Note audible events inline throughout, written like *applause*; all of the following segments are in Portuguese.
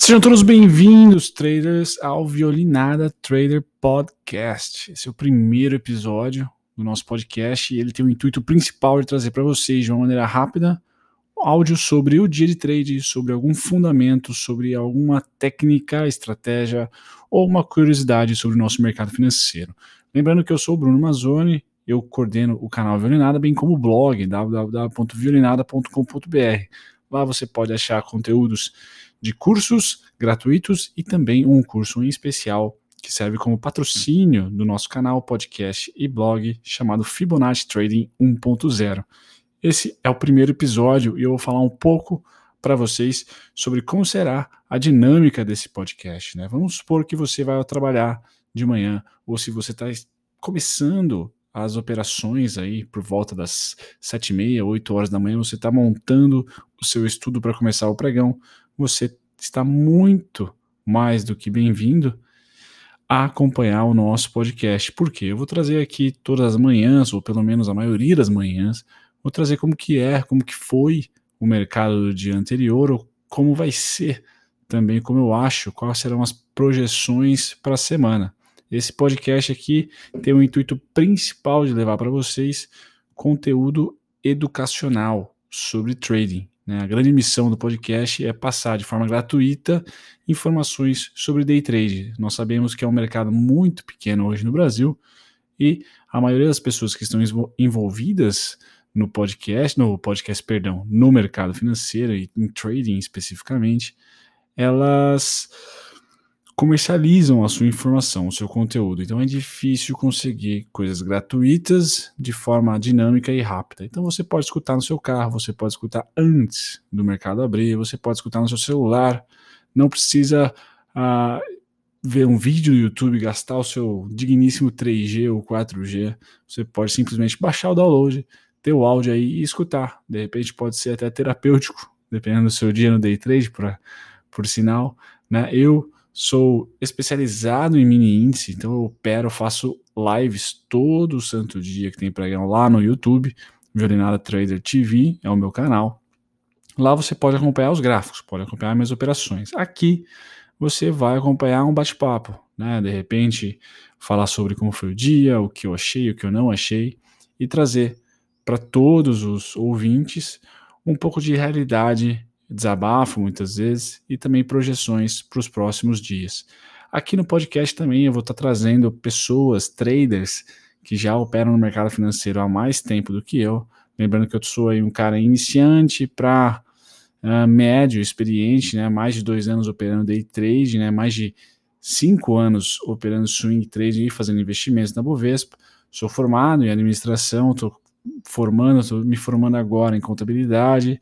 Sejam todos bem-vindos, traders, ao Violinada Trader Podcast. Esse é o primeiro episódio do nosso podcast e ele tem o intuito principal de trazer para vocês, de uma maneira rápida, áudio sobre o dia de trade, sobre algum fundamento, sobre alguma técnica, estratégia ou uma curiosidade sobre o nosso mercado financeiro. Lembrando que eu sou o Bruno Mazzoni, eu coordeno o canal Violinada, bem como o blog www.violinada.com.br. Lá você pode achar conteúdos de cursos gratuitos e também um curso em especial que serve como patrocínio do nosso canal, podcast e blog chamado Fibonacci Trading 1.0. Esse é o primeiro episódio e eu vou falar um pouco para vocês sobre como será a dinâmica desse podcast. Né? Vamos supor que você vai trabalhar de manhã ou se você está começando as operações aí por volta das sete e meia, oito horas da manhã, você está montando o seu estudo para começar o pregão, você está muito mais do que bem-vindo a acompanhar o nosso podcast. Por quê? Eu vou trazer aqui todas as manhãs, ou pelo menos a maioria das manhãs, vou trazer como que é, como que foi o mercado do dia anterior, ou como vai ser também, como eu acho, quais serão as projeções para a semana. Esse podcast aqui tem o intuito principal de levar para vocês conteúdo educacional sobre trading. Né? A grande missão do podcast é passar de forma gratuita informações sobre day trade. Nós sabemos que é um mercado muito pequeno hoje no Brasil e a maioria das pessoas que estão envolvidas no podcast, no podcast, perdão, no mercado financeiro e em trading especificamente, elas comercializam a sua informação, o seu conteúdo. Então é difícil conseguir coisas gratuitas de forma dinâmica e rápida. Então você pode escutar no seu carro, você pode escutar antes do mercado abrir, você pode escutar no seu celular. Não precisa uh, ver um vídeo no YouTube, gastar o seu digníssimo 3G ou 4G. Você pode simplesmente baixar o download, ter o áudio aí e escutar. De repente pode ser até terapêutico, dependendo do seu dia no day trade, por, por sinal. Né? Eu Sou especializado em mini índice, então eu opero, faço lives todo santo dia que tem pregão lá no YouTube, Violinada Trader TV é o meu canal. Lá você pode acompanhar os gráficos, pode acompanhar minhas operações. Aqui você vai acompanhar um bate-papo, né? De repente falar sobre como foi o dia, o que eu achei, o que eu não achei e trazer para todos os ouvintes um pouco de realidade desabafo muitas vezes e também projeções para os próximos dias. Aqui no podcast também eu vou estar trazendo pessoas, traders, que já operam no mercado financeiro há mais tempo do que eu. Lembrando que eu sou um cara iniciante para uh, ah, médio, experiente, né? mais de dois anos operando day trade, né? mais de cinco anos operando swing trading e fazendo investimentos na Bovespa. Sou formado em administração, estou formando, estou me formando agora em contabilidade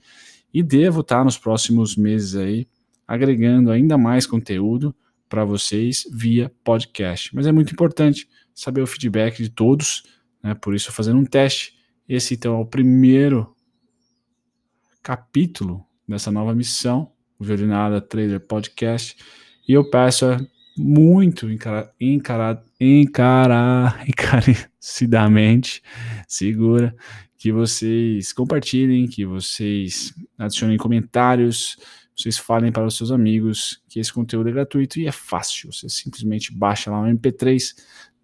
e devo estar nos próximos meses aí agregando ainda mais conteúdo para vocês via podcast. Mas é muito importante saber o feedback de todos, né? Por isso fazendo um teste. Esse então é o primeiro capítulo dessa nova missão, o Violinada Trader Podcast, e eu peço muito encara, encara, encara, *laughs* encarecidamente, segura, que vocês compartilhem, que vocês adicionem comentários, vocês falem para os seus amigos que esse conteúdo é gratuito e é fácil. Você simplesmente baixa lá um MP3,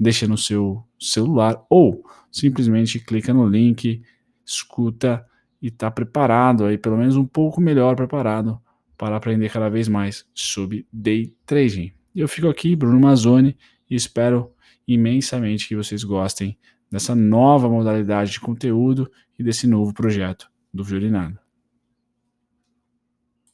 deixa no seu celular ou simplesmente clica no link, escuta e está preparado aí, pelo menos um pouco melhor preparado para aprender cada vez mais sobre day trading. Eu fico aqui, Bruno Mazzoni, e espero imensamente que vocês gostem dessa nova modalidade de conteúdo e desse novo projeto do Violinado.